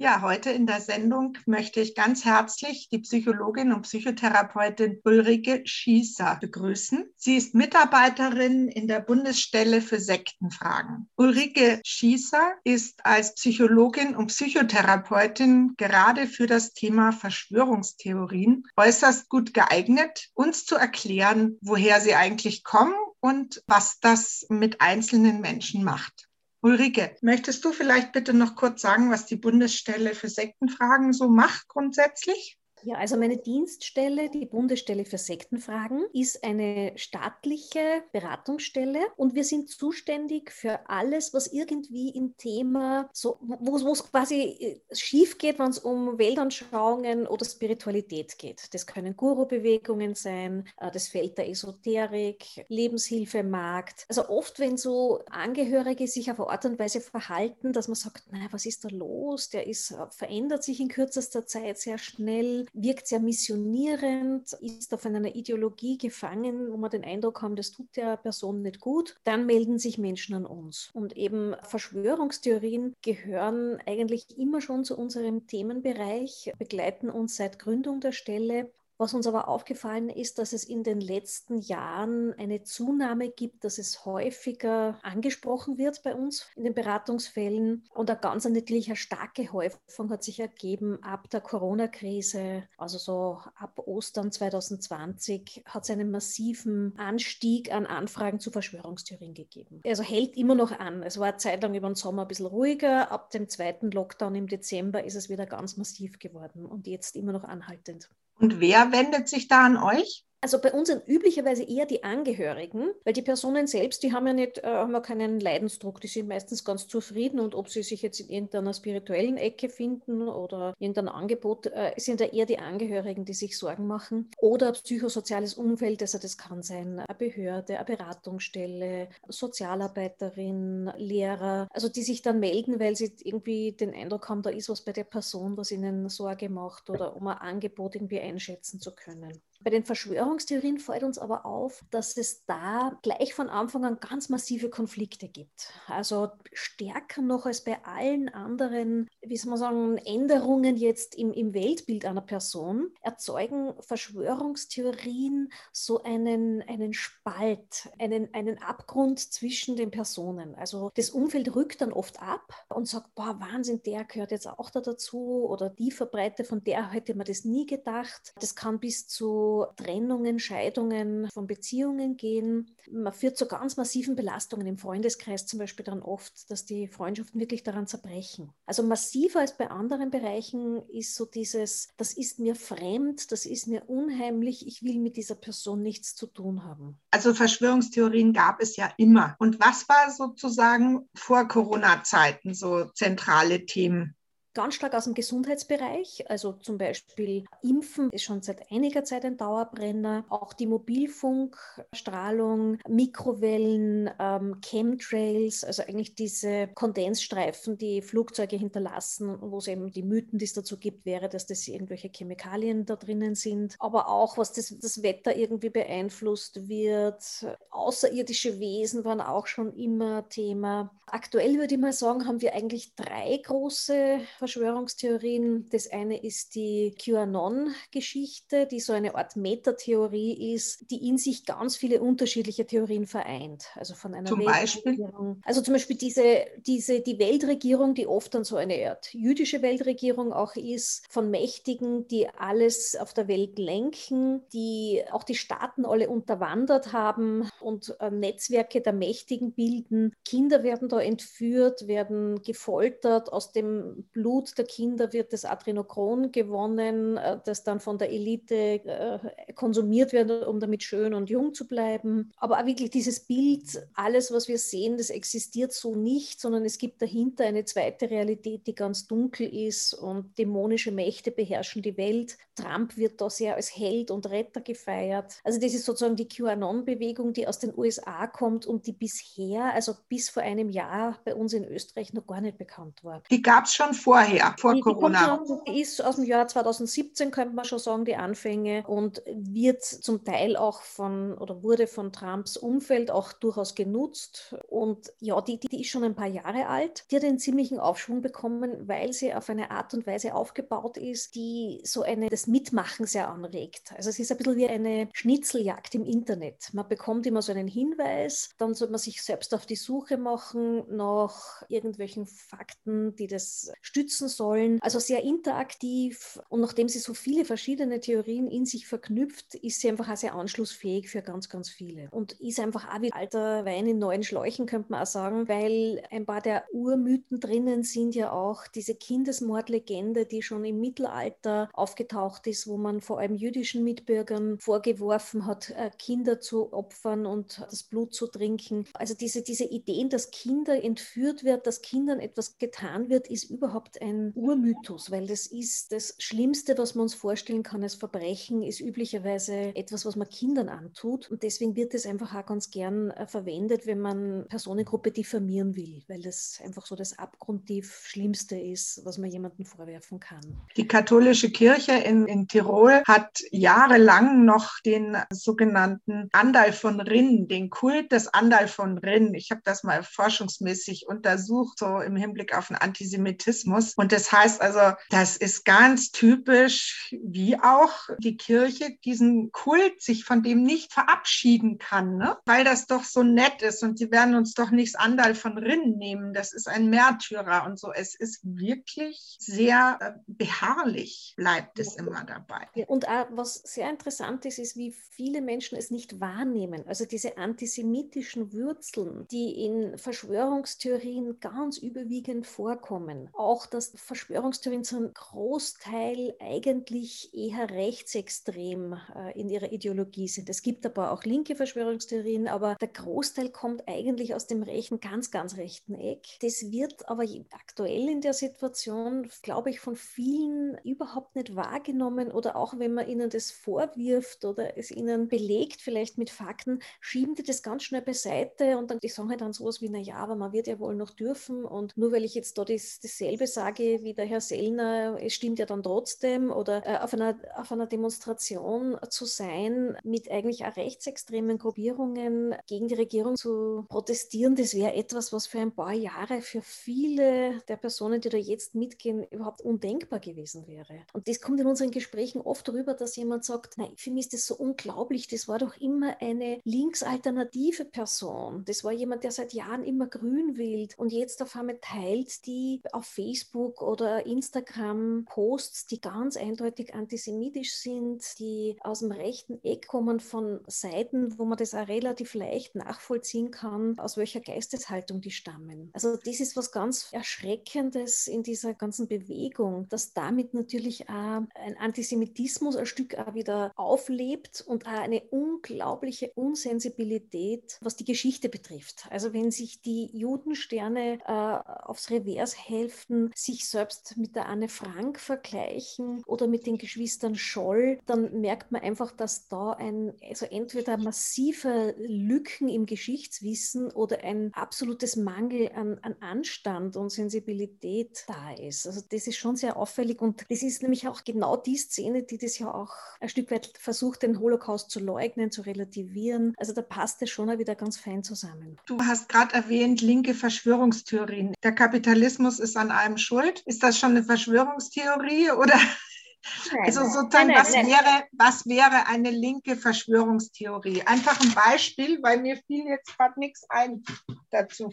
Ja, heute in der Sendung möchte ich ganz herzlich die Psychologin und Psychotherapeutin Ulrike Schießer begrüßen. Sie ist Mitarbeiterin in der Bundesstelle für Sektenfragen. Ulrike Schießer ist als Psychologin und Psychotherapeutin gerade für das Thema Verschwörungstheorien äußerst gut geeignet, uns zu erklären, woher sie eigentlich kommen und was das mit einzelnen Menschen macht. Ulrike, möchtest du vielleicht bitte noch kurz sagen, was die Bundesstelle für Sektenfragen so macht grundsätzlich? Ja, also meine Dienststelle, die Bundesstelle für Sektenfragen, ist eine staatliche Beratungsstelle und wir sind zuständig für alles, was irgendwie im Thema, so, wo es quasi äh, schief geht, wenn es um Weltanschauungen oder Spiritualität geht. Das können Guru-Bewegungen sein, äh, das Feld der Esoterik, Lebenshilfe, Markt. Also oft, wenn so Angehörige sich auf eine Art und Weise verhalten, dass man sagt, na, was ist da los? Der ist, äh, verändert sich in kürzester Zeit sehr schnell wirkt sehr missionierend, ist auf einer Ideologie gefangen, wo man den Eindruck haben, das tut der Person nicht gut, dann melden sich Menschen an uns. Und eben Verschwörungstheorien gehören eigentlich immer schon zu unserem Themenbereich, begleiten uns seit Gründung der Stelle was uns aber aufgefallen ist, dass es in den letzten Jahren eine Zunahme gibt, dass es häufiger angesprochen wird bei uns in den Beratungsfällen. Und eine ganz natürlich eine starke Häufung hat sich ergeben ab der Corona-Krise, also so ab Ostern 2020, hat es einen massiven Anstieg an Anfragen zu Verschwörungstheorien gegeben. Also hält immer noch an. Es war eine Zeit lang über den Sommer ein bisschen ruhiger. Ab dem zweiten Lockdown im Dezember ist es wieder ganz massiv geworden und jetzt immer noch anhaltend. Und wer wendet sich da an euch? Also bei uns sind üblicherweise eher die Angehörigen, weil die Personen selbst, die haben ja nicht, äh, haben ja keinen Leidensdruck, die sind meistens ganz zufrieden und ob sie sich jetzt in irgendeiner spirituellen Ecke finden oder irgendein Angebot, äh, sind da eher die Angehörigen, die sich Sorgen machen. Oder psychosoziales Umfeld, also das kann sein eine Behörde, eine Beratungsstelle, Sozialarbeiterin, Lehrer, also die sich dann melden, weil sie irgendwie den Eindruck haben, da ist was bei der Person, was ihnen Sorge macht oder um ein Angebot irgendwie einschätzen zu können. Bei den Verschwörungstheorien fällt uns aber auf, dass es da gleich von Anfang an ganz massive Konflikte gibt. Also stärker noch als bei allen anderen, wie soll man sagen, Änderungen jetzt im, im Weltbild einer Person, erzeugen Verschwörungstheorien so einen, einen Spalt, einen, einen Abgrund zwischen den Personen. Also das Umfeld rückt dann oft ab und sagt, boah, Wahnsinn, der gehört jetzt auch da dazu oder die Verbreite, von der hätte man das nie gedacht. Das kann bis zu Trennungen, Scheidungen von Beziehungen gehen. Man führt zu ganz massiven Belastungen im Freundeskreis zum Beispiel dann oft, dass die Freundschaften wirklich daran zerbrechen. Also massiver als bei anderen Bereichen ist so dieses, das ist mir fremd, das ist mir unheimlich, ich will mit dieser Person nichts zu tun haben. Also Verschwörungstheorien gab es ja immer. Und was war sozusagen vor Corona-Zeiten so zentrale Themen? Ganz stark aus dem Gesundheitsbereich. Also zum Beispiel Impfen ist schon seit einiger Zeit ein Dauerbrenner. Auch die Mobilfunkstrahlung, Mikrowellen, ähm, Chemtrails, also eigentlich diese Kondensstreifen, die Flugzeuge hinterlassen, wo es eben die Mythen, die es dazu gibt, wäre, dass das irgendwelche Chemikalien da drinnen sind. Aber auch, was das, das Wetter irgendwie beeinflusst wird. Außerirdische Wesen waren auch schon immer Thema. Aktuell würde ich mal sagen, haben wir eigentlich drei große Verschwörungstheorien. Das eine ist die QAnon-Geschichte, die so eine Art Metatheorie ist, die in sich ganz viele unterschiedliche Theorien vereint. Also von einer zum Beispiel? Also zum Beispiel diese, diese, die Weltregierung, die oft dann so eine Art jüdische Weltregierung auch ist, von Mächtigen, die alles auf der Welt lenken, die auch die Staaten alle unterwandert haben und äh, Netzwerke der Mächtigen bilden. Kinder werden da entführt, werden gefoltert, aus dem Blut Blut der Kinder wird das Adrenochron gewonnen, äh, das dann von der Elite äh, konsumiert wird, um damit schön und jung zu bleiben. Aber auch wirklich dieses Bild, alles, was wir sehen, das existiert so nicht, sondern es gibt dahinter eine zweite Realität, die ganz dunkel ist und dämonische Mächte beherrschen die Welt. Trump wird da sehr als Held und Retter gefeiert. Also das ist sozusagen die QAnon-Bewegung, die aus den USA kommt und die bisher, also bis vor einem Jahr bei uns in Österreich noch gar nicht bekannt war. Die gab es schon vor vorher, vor die, Corona. Die, die ist aus dem Jahr 2017, könnte man schon sagen, die Anfänge und wird zum Teil auch von oder wurde von Trumps Umfeld auch durchaus genutzt. Und ja, die, die, die ist schon ein paar Jahre alt. Die hat einen ziemlichen Aufschwung bekommen, weil sie auf eine Art und Weise aufgebaut ist, die so eine das Mitmachen sehr anregt. Also es ist ein bisschen wie eine Schnitzeljagd im Internet. Man bekommt immer so einen Hinweis, dann sollte man sich selbst auf die Suche machen nach irgendwelchen Fakten, die das stützen sollen. Also sehr interaktiv und nachdem sie so viele verschiedene Theorien in sich verknüpft, ist sie einfach auch sehr anschlussfähig für ganz, ganz viele. Und ist einfach auch wie alter Wein in neuen Schläuchen, könnte man auch sagen, weil ein paar der Urmythen drinnen sind ja auch diese Kindesmordlegende, die schon im Mittelalter aufgetaucht ist, wo man vor allem jüdischen Mitbürgern vorgeworfen hat, äh, Kinder zu opfern und das Blut zu trinken. Also diese, diese Ideen, dass Kinder entführt wird, dass Kindern etwas getan wird, ist überhaupt ein Urmythos, weil das ist das Schlimmste, was man uns vorstellen kann als Verbrechen, ist üblicherweise etwas, was man Kindern antut. Und deswegen wird es einfach auch ganz gern äh, verwendet, wenn man Personengruppe diffamieren will, weil das einfach so das abgrundtief Schlimmste ist, was man jemandem vorwerfen kann. Die katholische Kirche in, in Tirol hat jahrelang noch den sogenannten Andal von Rinn, den Kult des Andal von Rinn. Ich habe das mal forschungsmäßig untersucht, so im Hinblick auf den Antisemitismus. Und das heißt also, das ist ganz typisch, wie auch die Kirche diesen Kult sich von dem nicht verabschieden kann, ne? weil das doch so nett ist und sie werden uns doch nichts Andal von Rinn nehmen. Das ist ein Märtyrer und so. Es ist wirklich sehr äh, beharrlich, bleibt es immer dabei. Und auch, was sehr interessant ist, ist, wie viele Menschen es nicht wahrnehmen. Also diese antisemitischen Wurzeln, die in Verschwörungstheorien ganz überwiegend vorkommen. Auch, dass Verschwörungstheorien zu einem Großteil eigentlich eher rechtsextrem äh, in ihrer Ideologie sind. Es gibt aber auch linke Verschwörungstheorien, aber der Großteil kommt eigentlich aus dem rechten, ganz, ganz rechten Eck. Das wird aber aktuell in der Situation, glaube ich, von vielen überhaupt nicht wahrgenommen oder auch wenn man ihnen das vorwirft oder es ihnen belegt, vielleicht mit Fakten, schieben die das ganz schnell beiseite und dann die sagen halt dann sowas wie, naja, aber man wird ja wohl noch dürfen und nur weil ich jetzt da das, dasselbe sage wie der Herr Sellner, es stimmt ja dann trotzdem oder äh, auf, einer, auf einer Demonstration zu sein mit eigentlich auch rechtsextremen Gruppierungen gegen die Regierung zu protestieren, das wäre etwas, was für ein paar Jahre für viele der Personen, die da jetzt mitgehen, überhaupt undenkbar gewesen wäre. Und das kommt in unseren Gesprächen oft darüber, dass jemand sagt, nein, für mich ist das so unglaublich, das war doch immer eine linksalternative Person. Das war jemand, der seit Jahren immer grün wählt und jetzt auf einmal teilt die auf Facebook oder Instagram Posts, die ganz eindeutig antisemitisch sind, die aus dem rechten Eck kommen von Seiten, wo man das auch relativ leicht nachvollziehen kann, aus welcher Geisteshaltung die stammen. Also das ist was ganz Erschreckendes in dieser ganzen Bewegung, dass damit natürlich auch ein Antisemitismus ein Stück auch wieder auflebt und auch eine unglaubliche Unsensibilität, was die Geschichte betrifft. Also wenn sich die Judensterne äh, aufs Revers helfen, sich selbst mit der Anne Frank vergleichen oder mit den Geschwistern Scholl, dann merkt man einfach, dass da ein, also entweder massive Lücken im Geschichtswissen oder ein absolutes Mangel an, an Anstand und Sensibilität da ist. Also das ist schon sehr auffällig und das ist nämlich auch genau die Szene, die das ja auch ein Stück weit versucht, den Holocaust zu leugnen, zu relativieren. Also da passt es schon wieder ganz fein zusammen. Du hast gerade erwähnt, linke Verschwörungstheorien. Der Kapitalismus ist an allem schuld. Ist das schon eine Verschwörungstheorie oder? Nein, also sozusagen, nein, nein, was, Wäre, was wäre eine linke Verschwörungstheorie? Einfach ein Beispiel, weil mir fiel jetzt gerade nichts ein dazu.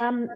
Ähm,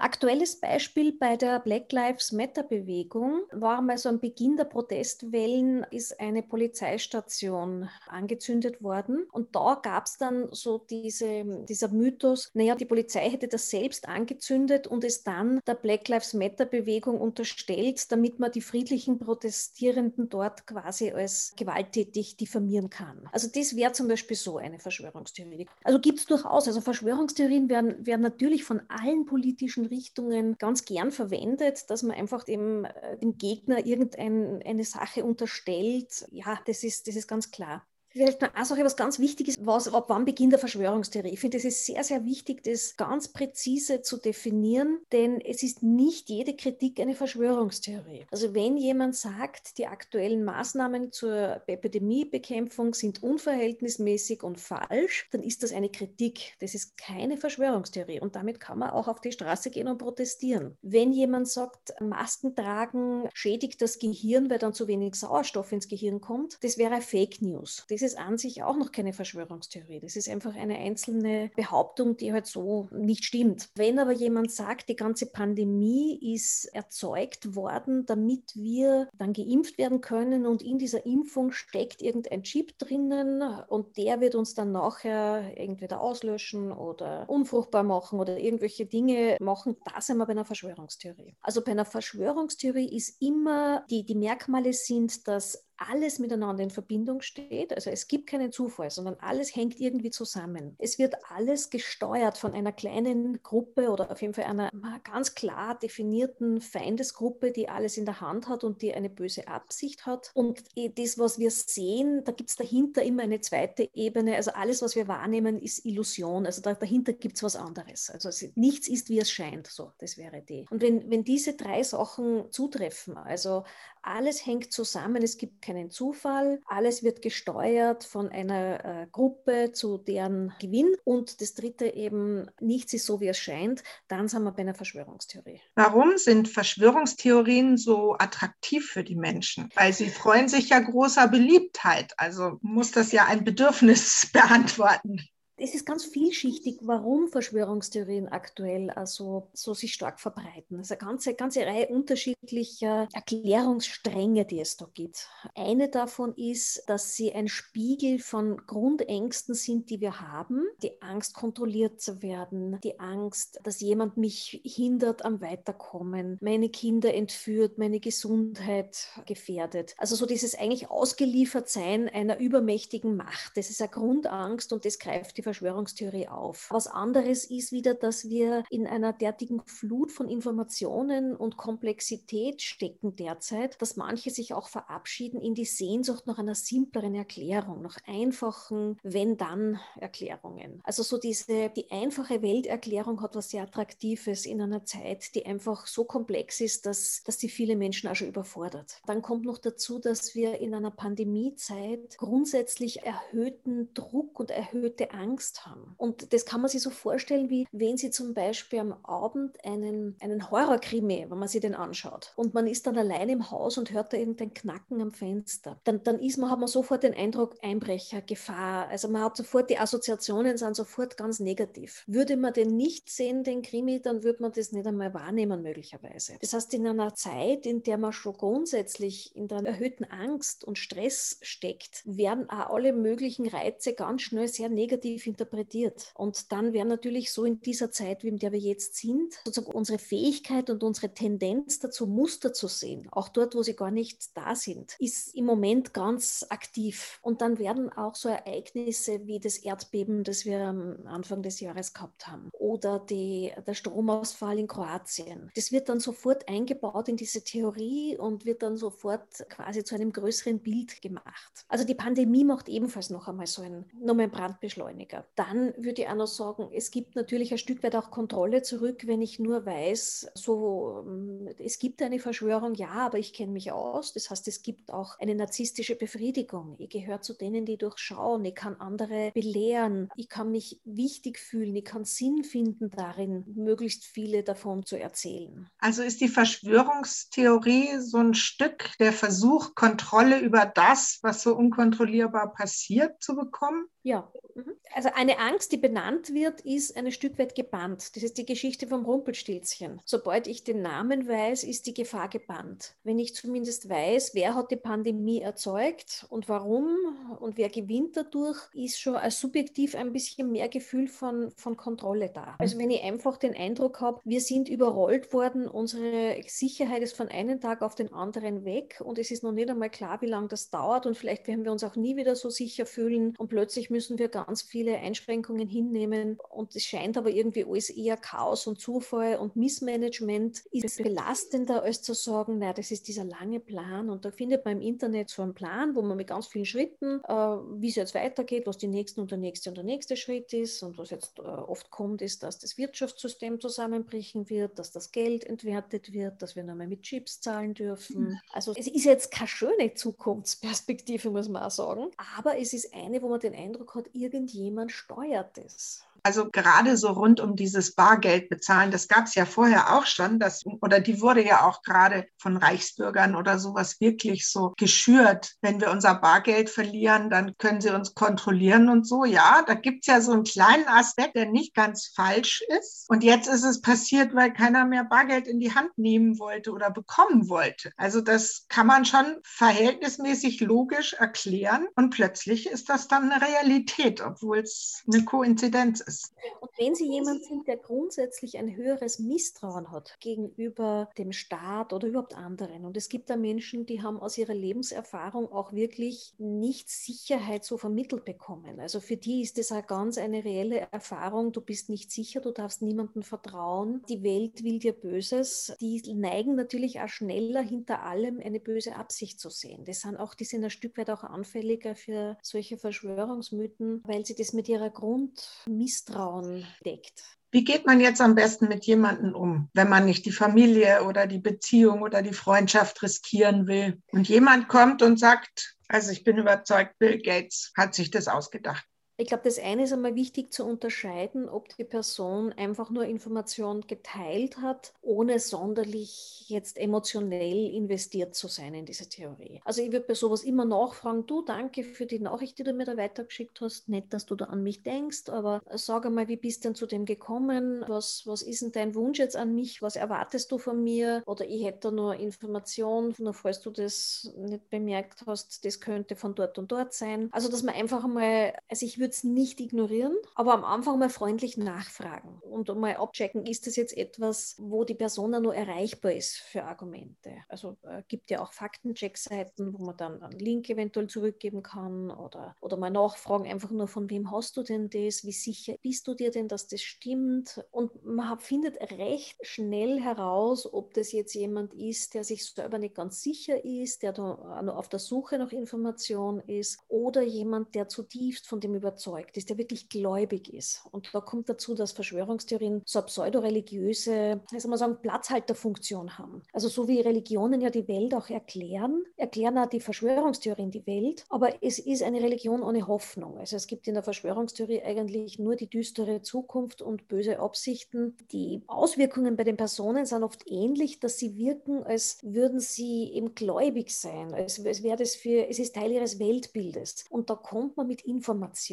aktuelles Beispiel bei der Black Lives Matter Bewegung war mal so am Beginn der Protestwellen ist eine Polizeistation angezündet worden und da gab es dann so diese, dieser Mythos, naja, die Polizei hätte das selbst angezündet und es dann der Black Lives Matter Bewegung unterstellt, damit man die friedlichen Protestierenden dort quasi als gewalttätig diffamieren kann. Also das wäre zum Beispiel so eine Verschwörungstheorie. Also gibt es durchaus, also Verschwörungstheorien werden, werden natürlich von allen politischen politischen Richtungen ganz gern verwendet, dass man einfach dem, äh, dem Gegner irgendeine Sache unterstellt. Ja, das ist, das ist ganz klar. Vielleicht noch eine Sache, was ganz wichtig ist, was, ab wann beginnt der Verschwörungstheorie? Ich finde, es ist sehr, sehr wichtig, das ganz präzise zu definieren, denn es ist nicht jede Kritik eine Verschwörungstheorie. Also wenn jemand sagt, die aktuellen Maßnahmen zur Epidemiebekämpfung sind unverhältnismäßig und falsch, dann ist das eine Kritik. Das ist keine Verschwörungstheorie und damit kann man auch auf die Straße gehen und protestieren. Wenn jemand sagt, Masken tragen schädigt das Gehirn, weil dann zu wenig Sauerstoff ins Gehirn kommt, das wäre Fake News. Das ist an sich auch noch keine Verschwörungstheorie. Das ist einfach eine einzelne Behauptung, die halt so nicht stimmt. Wenn aber jemand sagt, die ganze Pandemie ist erzeugt worden, damit wir dann geimpft werden können und in dieser Impfung steckt irgendein Chip drinnen und der wird uns dann nachher entweder auslöschen oder unfruchtbar machen oder irgendwelche Dinge machen, da sind wir bei einer Verschwörungstheorie. Also bei einer Verschwörungstheorie ist immer, die, die Merkmale sind, dass alles miteinander in Verbindung steht. Also es gibt keinen Zufall, sondern alles hängt irgendwie zusammen. Es wird alles gesteuert von einer kleinen Gruppe oder auf jeden Fall einer ganz klar definierten Feindesgruppe, die alles in der Hand hat und die eine böse Absicht hat. Und das, was wir sehen, da gibt es dahinter immer eine zweite Ebene. Also alles, was wir wahrnehmen, ist Illusion. Also da, dahinter gibt es was anderes. Also nichts ist, wie es scheint. So, das wäre die. Und wenn, wenn diese drei Sachen zutreffen, also alles hängt zusammen, es gibt keinen Zufall, alles wird gesteuert von einer äh, Gruppe zu deren Gewinn. Und das dritte eben, nichts ist so, wie es scheint, dann sind wir bei einer Verschwörungstheorie. Warum sind Verschwörungstheorien so attraktiv für die Menschen? Weil sie freuen sich ja großer Beliebtheit, also muss das ja ein Bedürfnis beantworten es ist ganz vielschichtig, warum Verschwörungstheorien aktuell also so sich stark verbreiten. Es ist eine ganze, ganze Reihe unterschiedlicher Erklärungsstränge, die es da gibt. Eine davon ist, dass sie ein Spiegel von Grundängsten sind, die wir haben. Die Angst, kontrolliert zu werden, die Angst, dass jemand mich hindert am Weiterkommen, meine Kinder entführt, meine Gesundheit gefährdet. Also so dieses eigentlich ausgeliefert sein einer übermächtigen Macht. Das ist eine Grundangst und das greift die Verschwörungstheorie auf. Was anderes ist wieder, dass wir in einer derartigen Flut von Informationen und Komplexität stecken derzeit, dass manche sich auch verabschieden in die Sehnsucht nach einer simpleren Erklärung, nach einfachen Wenn-Dann-Erklärungen. Also so diese, die einfache Welterklärung hat was sehr Attraktives in einer Zeit, die einfach so komplex ist, dass, dass die viele Menschen auch schon überfordert. Dann kommt noch dazu, dass wir in einer Pandemiezeit grundsätzlich erhöhten Druck und erhöhte Angst Angst haben. Und das kann man sich so vorstellen, wie wenn Sie zum Beispiel am Abend einen, einen Horrorkrimi, wenn man sich den anschaut, und man ist dann allein im Haus und hört da irgendein Knacken am Fenster, dann, dann ist man, hat man sofort den Eindruck, Einbrecher, Gefahr. Also man hat sofort, die Assoziationen sind sofort ganz negativ. Würde man den nicht sehen, den Krimi, dann würde man das nicht einmal wahrnehmen, möglicherweise. Das heißt, in einer Zeit, in der man schon grundsätzlich in der erhöhten Angst und Stress steckt, werden auch alle möglichen Reize ganz schnell sehr negativ interpretiert. Und dann wäre natürlich so in dieser Zeit, in der wir jetzt sind, sozusagen unsere Fähigkeit und unsere Tendenz dazu, Muster zu sehen, auch dort, wo sie gar nicht da sind, ist im Moment ganz aktiv. Und dann werden auch so Ereignisse wie das Erdbeben, das wir am Anfang des Jahres gehabt haben, oder die, der Stromausfall in Kroatien, das wird dann sofort eingebaut in diese Theorie und wird dann sofort quasi zu einem größeren Bild gemacht. Also die Pandemie macht ebenfalls noch einmal so ein, nochmal einen Brandbeschleuniger. Dann würde ich auch noch sagen, es gibt natürlich ein Stück weit auch Kontrolle zurück, wenn ich nur weiß, so, ähm, es gibt eine Verschwörung, ja, aber ich kenne mich aus. Das heißt, es gibt auch eine narzisstische Befriedigung. Ich gehöre zu denen, die durchschauen. Ich kann andere belehren. Ich kann mich wichtig fühlen. Ich kann Sinn finden darin, möglichst viele davon zu erzählen. Also ist die Verschwörungstheorie so ein Stück der Versuch, Kontrolle über das, was so unkontrollierbar passiert, zu bekommen? Ja, mhm. Also eine Angst, die benannt wird, ist ein Stück weit gebannt. Das ist die Geschichte vom Rumpelstilzchen. Sobald ich den Namen weiß, ist die Gefahr gebannt. Wenn ich zumindest weiß, wer hat die Pandemie erzeugt und warum und wer gewinnt dadurch, ist schon als subjektiv ein bisschen mehr Gefühl von, von Kontrolle da. Also wenn ich einfach den Eindruck habe, wir sind überrollt worden, unsere Sicherheit ist von einem Tag auf den anderen weg und es ist noch nicht einmal klar, wie lange das dauert und vielleicht werden wir uns auch nie wieder so sicher fühlen und plötzlich müssen wir ganz viele viele Einschränkungen hinnehmen. Und es scheint aber irgendwie alles eher Chaos und Zufall und Missmanagement. Ist belastender, als zu sagen, naja, das ist dieser lange Plan. Und da findet man im Internet so einen Plan, wo man mit ganz vielen Schritten, äh, wie es jetzt weitergeht, was die nächsten und der nächste und der nächste Schritt ist. Und was jetzt äh, oft kommt, ist, dass das Wirtschaftssystem zusammenbrechen wird, dass das Geld entwertet wird, dass wir nochmal mit Chips zahlen dürfen. Mhm. Also es ist jetzt keine schöne Zukunftsperspektive, muss man auch sagen, aber es ist eine, wo man den Eindruck hat, irgendjemand steuert es. Also gerade so rund um dieses Bargeld bezahlen, das gab es ja vorher auch schon, das, oder die wurde ja auch gerade von Reichsbürgern oder sowas wirklich so geschürt. Wenn wir unser Bargeld verlieren, dann können sie uns kontrollieren und so. Ja, da gibt es ja so einen kleinen Aspekt, der nicht ganz falsch ist. Und jetzt ist es passiert, weil keiner mehr Bargeld in die Hand nehmen wollte oder bekommen wollte. Also das kann man schon verhältnismäßig logisch erklären. Und plötzlich ist das dann eine Realität, obwohl es eine Koinzidenz ist Und wenn Sie jemand sind, der grundsätzlich ein höheres Misstrauen hat gegenüber dem Staat oder überhaupt anderen, und es gibt da Menschen, die haben aus ihrer Lebenserfahrung auch wirklich nicht Sicherheit so vermittelt bekommen. Also für die ist das eine ganz eine reelle Erfahrung. Du bist nicht sicher, du darfst niemandem vertrauen. Die Welt will dir Böses. Die neigen natürlich auch schneller hinter allem eine böse Absicht zu sehen. Das sind auch, die sind ein Stück weit auch anfälliger für solche Verschwörungsmythen, weil sie das mit ihrer Grundmisstrauen Misstrauen deckt. Wie geht man jetzt am besten mit jemandem um, wenn man nicht die Familie oder die Beziehung oder die Freundschaft riskieren will? Und jemand kommt und sagt, also ich bin überzeugt, Bill Gates hat sich das ausgedacht. Ich glaube, das eine ist einmal wichtig zu unterscheiden, ob die Person einfach nur Informationen geteilt hat, ohne sonderlich jetzt emotionell investiert zu sein in diese Theorie. Also ich würde bei sowas immer nachfragen, du, danke für die Nachricht, die du mir da weitergeschickt hast. Nett, dass du da an mich denkst, aber sag einmal, wie bist du denn zu dem gekommen? Was, was ist denn dein Wunsch jetzt an mich? Was erwartest du von mir? Oder ich hätte da nur Informationen, nur falls du das nicht bemerkt hast, das könnte von dort und dort sein. Also, dass man einfach mal, also ich würde es nicht ignorieren, aber am Anfang mal freundlich nachfragen und mal abchecken, ist das jetzt etwas, wo die Person dann nur erreichbar ist für Argumente. Also äh, gibt ja auch Faktencheck-Seiten, wo man dann einen Link eventuell zurückgeben kann oder, oder mal nachfragen, einfach nur von wem hast du denn das, wie sicher bist du dir denn, dass das stimmt und man findet recht schnell heraus, ob das jetzt jemand ist, der sich selber nicht ganz sicher ist, der da nur auf der Suche nach Information ist oder jemand, der zutiefst von dem überzeugt überzeugt ist, der wirklich gläubig ist. Und da kommt dazu, dass Verschwörungstheorien so eine pseudoreligiöse, soll man sagen, Platzhalterfunktion haben. Also so wie Religionen ja die Welt auch erklären, erklären auch die Verschwörungstheorien die Welt, aber es ist eine Religion ohne Hoffnung. Also es gibt in der Verschwörungstheorie eigentlich nur die düstere Zukunft und böse Absichten. Die Auswirkungen bei den Personen sind oft ähnlich, dass sie wirken, als würden sie eben gläubig sein, als, als wäre das für, es ist Teil ihres Weltbildes. Und da kommt man mit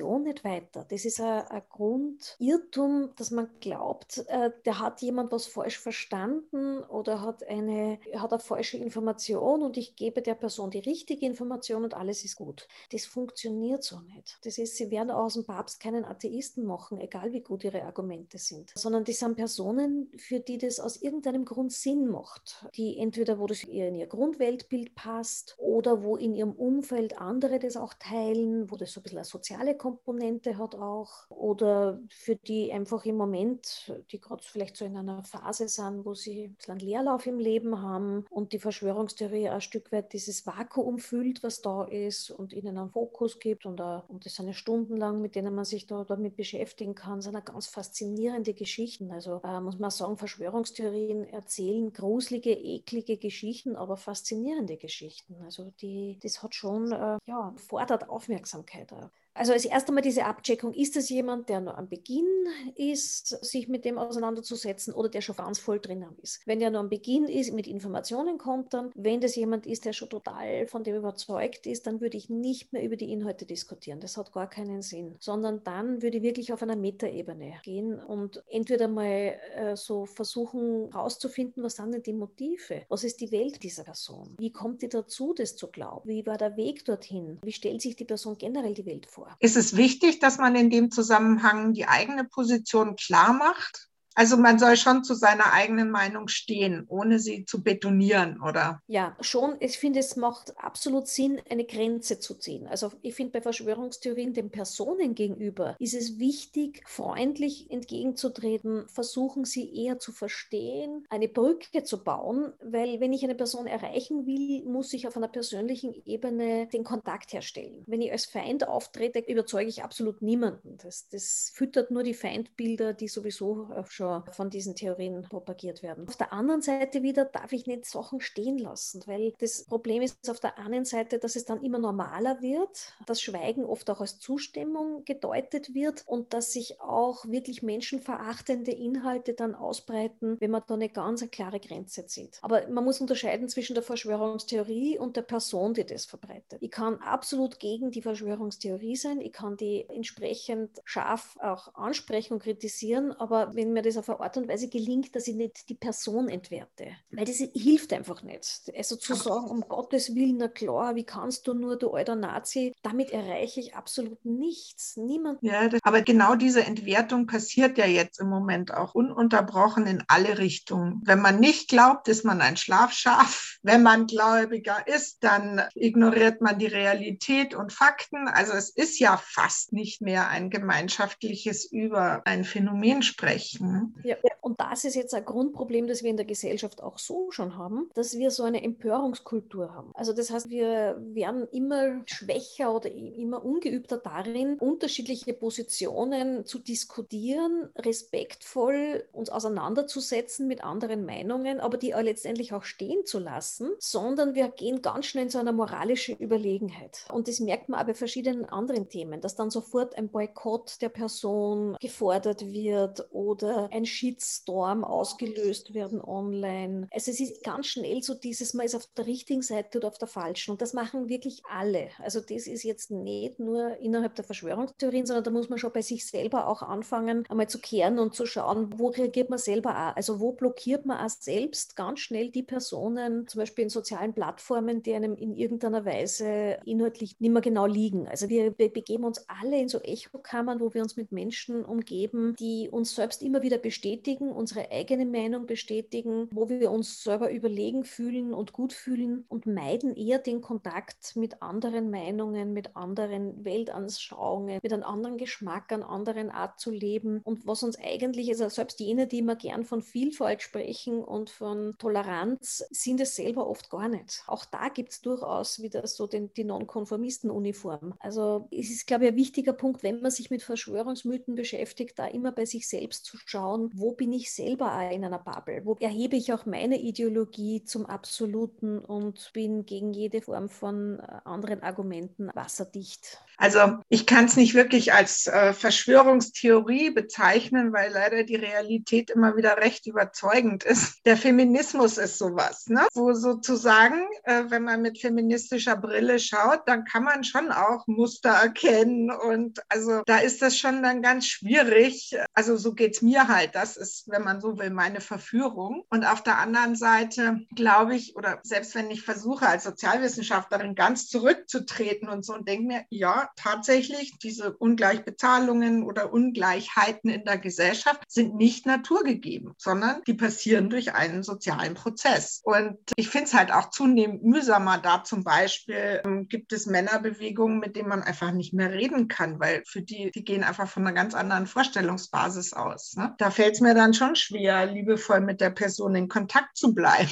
Information nicht weiter. Das ist ein, ein Grundirrtum, dass man glaubt, äh, der hat jemand was falsch verstanden oder hat eine, hat eine falsche Information und ich gebe der Person die richtige Information und alles ist gut. Das funktioniert so nicht. Das ist, sie werden aus dem Papst keinen Atheisten machen, egal wie gut ihre Argumente sind, sondern die sind Personen, für die das aus irgendeinem Grund Sinn macht, die entweder, wo das in ihr Grundweltbild passt oder wo in ihrem Umfeld andere das auch teilen, wo das so ein bisschen eine soziale Komponente Komponente hat auch oder für die einfach im Moment, die gerade vielleicht so in einer Phase sind, wo sie ein bisschen Leerlauf im Leben haben und die Verschwörungstheorie ein Stück weit dieses Vakuum füllt, was da ist und ihnen einen Fokus gibt und, a, und das eine stundenlang, mit denen man sich da damit beschäftigen kann, sind ganz faszinierende Geschichten. Also äh, muss man sagen, Verschwörungstheorien erzählen gruselige, eklige Geschichten, aber faszinierende Geschichten. Also die, das hat schon, äh, ja, fordert Aufmerksamkeit. Auch. Also als erstes mal diese Abcheckung, ist es jemand, der nur am Beginn ist, sich mit dem auseinanderzusetzen oder der schon ganz voll drinnen ist. Wenn der nur am Beginn ist, mit Informationen kommt dann, wenn das jemand ist, der schon total von dem überzeugt ist, dann würde ich nicht mehr über die Inhalte diskutieren. Das hat gar keinen Sinn. Sondern dann würde ich wirklich auf einer Metaebene gehen und entweder mal äh, so versuchen herauszufinden, was sind denn die Motive? Was ist die Welt dieser Person? Wie kommt die dazu, das zu glauben? Wie war der Weg dorthin? Wie stellt sich die Person generell die Welt vor? Ist es wichtig, dass man in dem Zusammenhang die eigene Position klar macht? Also man soll schon zu seiner eigenen Meinung stehen, ohne sie zu betonieren, oder? Ja, schon. Ich finde, es macht absolut Sinn, eine Grenze zu ziehen. Also ich finde bei Verschwörungstheorien den Personen gegenüber ist es wichtig, freundlich entgegenzutreten, versuchen sie eher zu verstehen, eine Brücke zu bauen, weil wenn ich eine Person erreichen will, muss ich auf einer persönlichen Ebene den Kontakt herstellen. Wenn ich als Feind auftrete, überzeuge ich absolut niemanden. Das, das füttert nur die Feindbilder, die sowieso schon von diesen Theorien propagiert werden. Auf der anderen Seite wieder darf ich nicht Sachen stehen lassen, weil das Problem ist auf der einen Seite, dass es dann immer normaler wird, dass Schweigen oft auch als Zustimmung gedeutet wird und dass sich auch wirklich menschenverachtende Inhalte dann ausbreiten, wenn man da eine ganz klare Grenze zieht. Aber man muss unterscheiden zwischen der Verschwörungstheorie und der Person, die das verbreitet. Ich kann absolut gegen die Verschwörungstheorie sein, ich kann die entsprechend scharf auch ansprechen und kritisieren, aber wenn mir das auf eine Art und Weise gelingt, dass ich nicht die Person entwerte, weil das hilft einfach nicht. Also zu sagen, um Gottes Willen, na klar, wie kannst du nur, du alter Nazi, damit erreiche ich absolut nichts. Niemand. Ja, das, aber genau diese Entwertung passiert ja jetzt im Moment auch ununterbrochen in alle Richtungen. Wenn man nicht glaubt, ist man ein Schlafschaf. Wenn man gläubiger ist, dann ignoriert man die Realität und Fakten. Also es ist ja fast nicht mehr ein gemeinschaftliches über ein Phänomen sprechen. Ja, und das ist jetzt ein Grundproblem, das wir in der Gesellschaft auch so schon haben, dass wir so eine Empörungskultur haben. Also das heißt, wir werden immer schwächer oder immer ungeübter darin, unterschiedliche Positionen zu diskutieren, respektvoll uns auseinanderzusetzen mit anderen Meinungen, aber die letztendlich auch stehen zu lassen, sondern wir gehen ganz schnell in so eine moralische Überlegenheit. Und das merkt man auch bei verschiedenen anderen Themen, dass dann sofort ein Boykott der Person gefordert wird oder ein Shitstorm ausgelöst werden online. Also es ist ganz schnell so dieses, man ist auf der richtigen Seite oder auf der falschen. Und das machen wirklich alle. Also das ist jetzt nicht nur innerhalb der Verschwörungstheorien, sondern da muss man schon bei sich selber auch anfangen, einmal zu kehren und zu schauen, wo reagiert man selber auch. Also wo blockiert man auch selbst ganz schnell die Personen, zum Beispiel in sozialen Plattformen, die einem in irgendeiner Weise inhaltlich nicht mehr genau liegen. Also wir begeben uns alle in so Echokammern, wo wir uns mit Menschen umgeben, die uns selbst immer wieder bestätigen, unsere eigene Meinung bestätigen, wo wir uns selber überlegen fühlen und gut fühlen und meiden eher den Kontakt mit anderen Meinungen, mit anderen Weltanschauungen, mit einem anderen Geschmack, einer anderen Art zu leben. Und was uns eigentlich, also selbst jene, die immer gern von Vielfalt sprechen und von Toleranz, sind es selber oft gar nicht. Auch da gibt es durchaus wieder so den, die Nonkonformisten-Uniform. Also es ist, glaube ich, ein wichtiger Punkt, wenn man sich mit Verschwörungsmythen beschäftigt, da immer bei sich selbst zu schauen, wo bin ich selber in einer Bubble? Wo erhebe ich auch meine Ideologie zum Absoluten und bin gegen jede Form von äh, anderen Argumenten wasserdicht? Also ich kann es nicht wirklich als äh, Verschwörungstheorie bezeichnen, weil leider die Realität immer wieder recht überzeugend ist. Der Feminismus ist sowas, ne? wo sozusagen, äh, wenn man mit feministischer Brille schaut, dann kann man schon auch Muster erkennen und also da ist das schon dann ganz schwierig. Also so geht es mir halt. Das ist, wenn man so will, meine Verführung. Und auf der anderen Seite glaube ich, oder selbst wenn ich versuche als Sozialwissenschaftlerin ganz zurückzutreten und so und denke mir, ja, tatsächlich, diese Ungleichbezahlungen oder Ungleichheiten in der Gesellschaft sind nicht naturgegeben, sondern die passieren durch einen sozialen Prozess. Und ich finde es halt auch zunehmend mühsamer. Da zum Beispiel ähm, gibt es Männerbewegungen, mit denen man einfach nicht mehr reden kann, weil für die, die gehen einfach von einer ganz anderen Vorstellungsbasis aus. Ne? Da fällt es mir dann schon schwer, liebevoll mit der Person in Kontakt zu bleiben.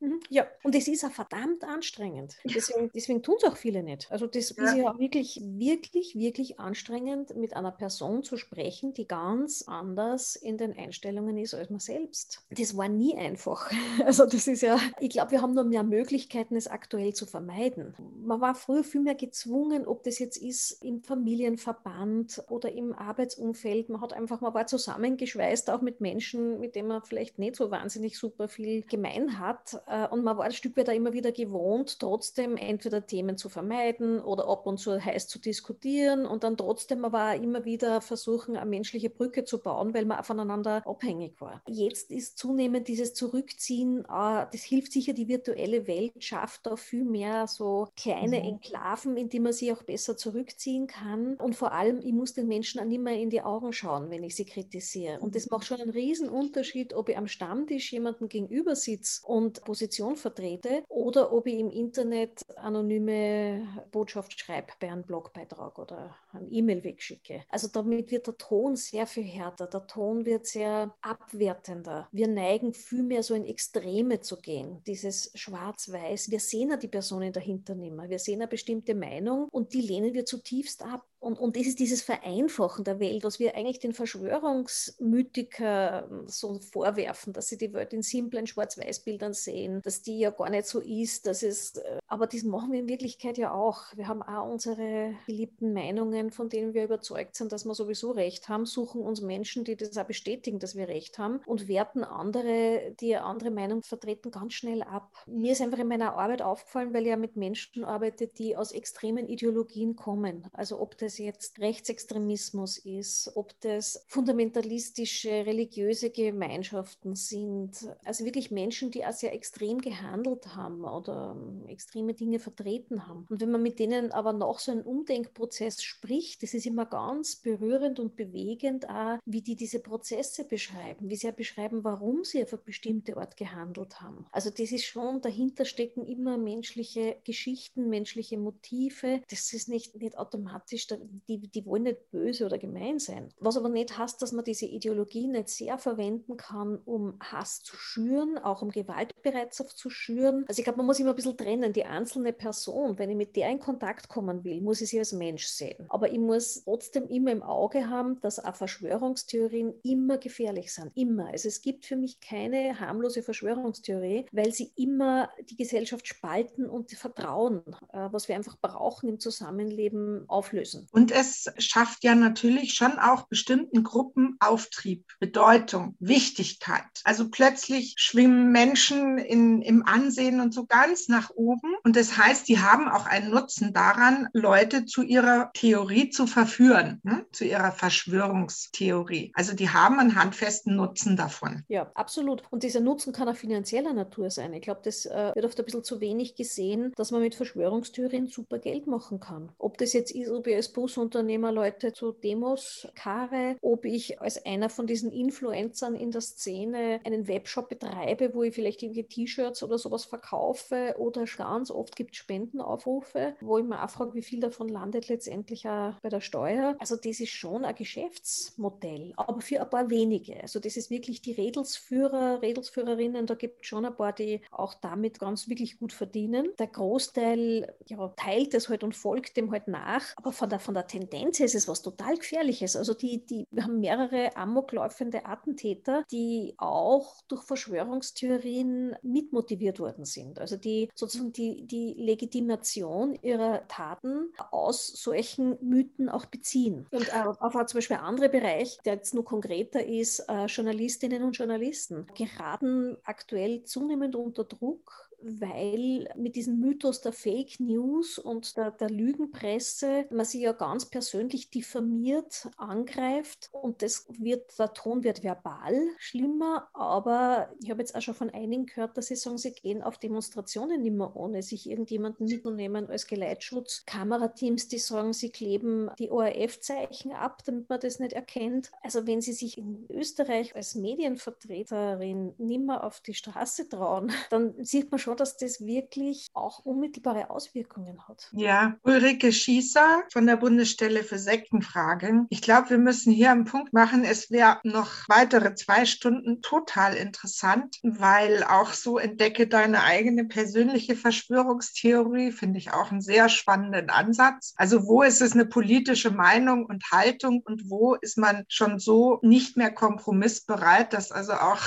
Mhm. Ja, und es ist auch verdammt anstrengend. Deswegen, deswegen tun es auch viele nicht. Also das ja. ist ja wirklich, wirklich, wirklich anstrengend, mit einer Person zu sprechen, die ganz anders in den Einstellungen ist als man selbst. Das war nie einfach. Also das ist ja, ich glaube, wir haben nur mehr Möglichkeiten, es aktuell zu vermeiden. Man war früher viel mehr gezwungen, ob das jetzt ist im Familienverband oder im Arbeitsumfeld. Man hat einfach, man war zusammengeschweißt, auch mit Menschen, mit denen man vielleicht nicht so wahnsinnig super viel gemein hat und man war ein Stück weit immer wieder gewohnt, trotzdem entweder Themen zu vermeiden oder ab und zu heiß zu diskutieren und dann trotzdem aber immer wieder versuchen, eine menschliche Brücke zu bauen, weil man voneinander abhängig war. Jetzt ist zunehmend dieses Zurückziehen, äh, das hilft sicher, die virtuelle Welt schafft da viel mehr so kleine mhm. Enklaven, in die man sich auch besser zurückziehen kann. Und vor allem, ich muss den Menschen auch nicht mehr in die Augen schauen, wenn ich sie kritisiere. Und das mhm. macht schon einen riesen Unterschied, ob ich am Stammtisch jemanden gegenüber sitze und Position vertrete oder ob ich im Internet anonyme Botschaft schreibe bei einem Blogbeitrag oder ein E-Mail wegschicke. Also damit wird der Ton sehr viel härter, der Ton wird sehr abwertender. Wir neigen viel mehr so in Extreme zu gehen, dieses Schwarz-Weiß. Wir sehen ja die Personen dahinter nicht mehr. Wir sehen eine bestimmte Meinung und die lehnen wir zutiefst ab. Und, und das ist dieses Vereinfachen der Welt, was wir eigentlich den Verschwörungsmythiker so vorwerfen, dass sie die Welt in simplen Schwarz-Weiß-Bildern sehen, dass die ja gar nicht so ist, dass es, äh, aber das machen wir in Wirklichkeit ja auch. Wir haben auch unsere geliebten Meinungen, von denen wir überzeugt sind, dass wir sowieso Recht haben, suchen uns Menschen, die das auch bestätigen, dass wir Recht haben und werten andere, die eine andere Meinung vertreten, ganz schnell ab. Mir ist einfach in meiner Arbeit aufgefallen, weil ich ja mit Menschen arbeite, die aus extremen Ideologien kommen. Also ob das das jetzt Rechtsextremismus ist, ob das fundamentalistische religiöse Gemeinschaften sind. Also wirklich Menschen, die auch sehr extrem gehandelt haben oder ähm, extreme Dinge vertreten haben. Und wenn man mit denen aber noch so einen Umdenkprozess spricht, das ist immer ganz berührend und bewegend, auch, wie die diese Prozesse beschreiben, wie sie ja beschreiben, warum sie auf eine bestimmte Art gehandelt haben. Also das ist schon, dahinter stecken immer menschliche Geschichten, menschliche Motive. Das ist nicht, nicht automatisch da die, die wollen nicht böse oder gemein sein. Was aber nicht heißt, dass man diese Ideologie nicht sehr verwenden kann, um Hass zu schüren, auch um Gewaltbereitschaft zu schüren. Also ich glaube, man muss immer ein bisschen trennen. Die einzelne Person, wenn ich mit der in Kontakt kommen will, muss ich sie als Mensch sehen. Aber ich muss trotzdem immer im Auge haben, dass auch Verschwörungstheorien immer gefährlich sind. Immer. Also es gibt für mich keine harmlose Verschwörungstheorie, weil sie immer die Gesellschaft spalten und Vertrauen, äh, was wir einfach brauchen im Zusammenleben, auflösen. Und es schafft ja natürlich schon auch bestimmten Gruppen Auftrieb, Bedeutung, Wichtigkeit. Also plötzlich schwimmen Menschen in, im Ansehen und so ganz nach oben. Und das heißt, die haben auch einen Nutzen daran, Leute zu ihrer Theorie zu verführen, ne? zu ihrer Verschwörungstheorie. Also die haben einen handfesten Nutzen davon. Ja, absolut. Und dieser Nutzen kann auch finanzieller Natur sein. Ich glaube, das äh, wird oft ein bisschen zu wenig gesehen, dass man mit Verschwörungstheorien super Geld machen kann. Ob das jetzt ist, ob ich als Busunternehmer Leute zu Demos karre, ob ich als einer von diesen Influencern in der Szene einen Webshop betreibe, wo ich vielleicht irgendwie T-Shirts oder sowas verkaufe oder ganz oft gibt es Spendenaufrufe, wo ich mir auch frage, wie viel davon landet letztendlich auch bei der Steuer. Also das ist schon ein Geschäftsmodell, aber für ein paar wenige. Also das ist wirklich die Redelsführer, Redelsführerinnen, da gibt es schon ein paar, die auch damit ganz wirklich gut verdienen. Der Großteil ja, teilt es halt und folgt dem halt nach, aber von der von der Tendenz ist es was total Gefährliches. Also die, die, wir haben mehrere amokläufende Attentäter, die auch durch Verschwörungstheorien mitmotiviert worden sind. Also die sozusagen die, die Legitimation ihrer Taten aus solchen Mythen auch beziehen. Und äh, auf zum Beispiel ein anderer Bereich, der jetzt nur konkreter ist, äh, Journalistinnen und Journalisten geraten aktuell zunehmend unter Druck weil mit diesem Mythos der Fake News und der, der, Lügenpresse man sie ja ganz persönlich diffamiert angreift und das wird, der Ton wird verbal schlimmer, aber ich habe jetzt auch schon von einigen gehört, dass sie sagen, sie gehen auf Demonstrationen mehr ohne sich irgendjemanden mitzunehmen als Geleitschutz. Kamerateams, die sagen, sie kleben die ORF-Zeichen ab, damit man das nicht erkennt. Also wenn sie sich in Österreich als Medienvertreterin nicht mehr auf die Straße trauen, dann sieht man schon, schon, dass das wirklich auch unmittelbare Auswirkungen hat. Ja, Ulrike Schießer von der Bundesstelle für Sektenfragen. Ich glaube, wir müssen hier einen Punkt machen. Es wäre noch weitere zwei Stunden total interessant, weil auch so entdecke deine eigene persönliche Verschwörungstheorie, finde ich auch einen sehr spannenden Ansatz. Also wo ist es eine politische Meinung und Haltung und wo ist man schon so nicht mehr kompromissbereit, dass also auch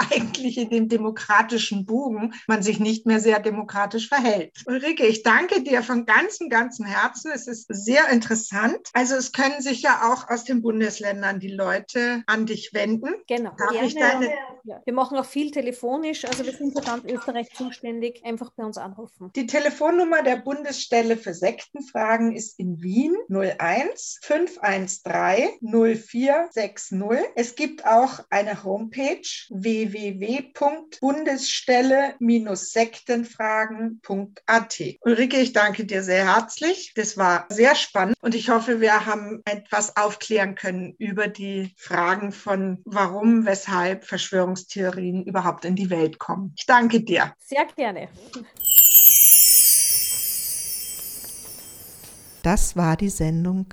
eigentlich in dem demokratischen Bogen man sich nicht mehr sehr demokratisch verhält. Ulrike, ich danke dir von ganzem, ganzem Herzen. Es ist sehr interessant. Also es können sich ja auch aus den Bundesländern die Leute an dich wenden. Genau. Darf Gerne. ich deine Ja. Wir machen auch viel telefonisch, also wir sind für ganz Österreich zuständig. Einfach bei uns anrufen. Die Telefonnummer der Bundesstelle für Sektenfragen ist in Wien 01 513 0460. Es gibt auch eine Homepage www.bundesstelle-sektenfragen.at. Ulrike, ich danke dir sehr herzlich. Das war sehr spannend und ich hoffe, wir haben etwas aufklären können über die Fragen von warum, weshalb Verschwörungstheorien überhaupt in die Welt kommen. Ich danke dir. Sehr gerne. Das war die Sendung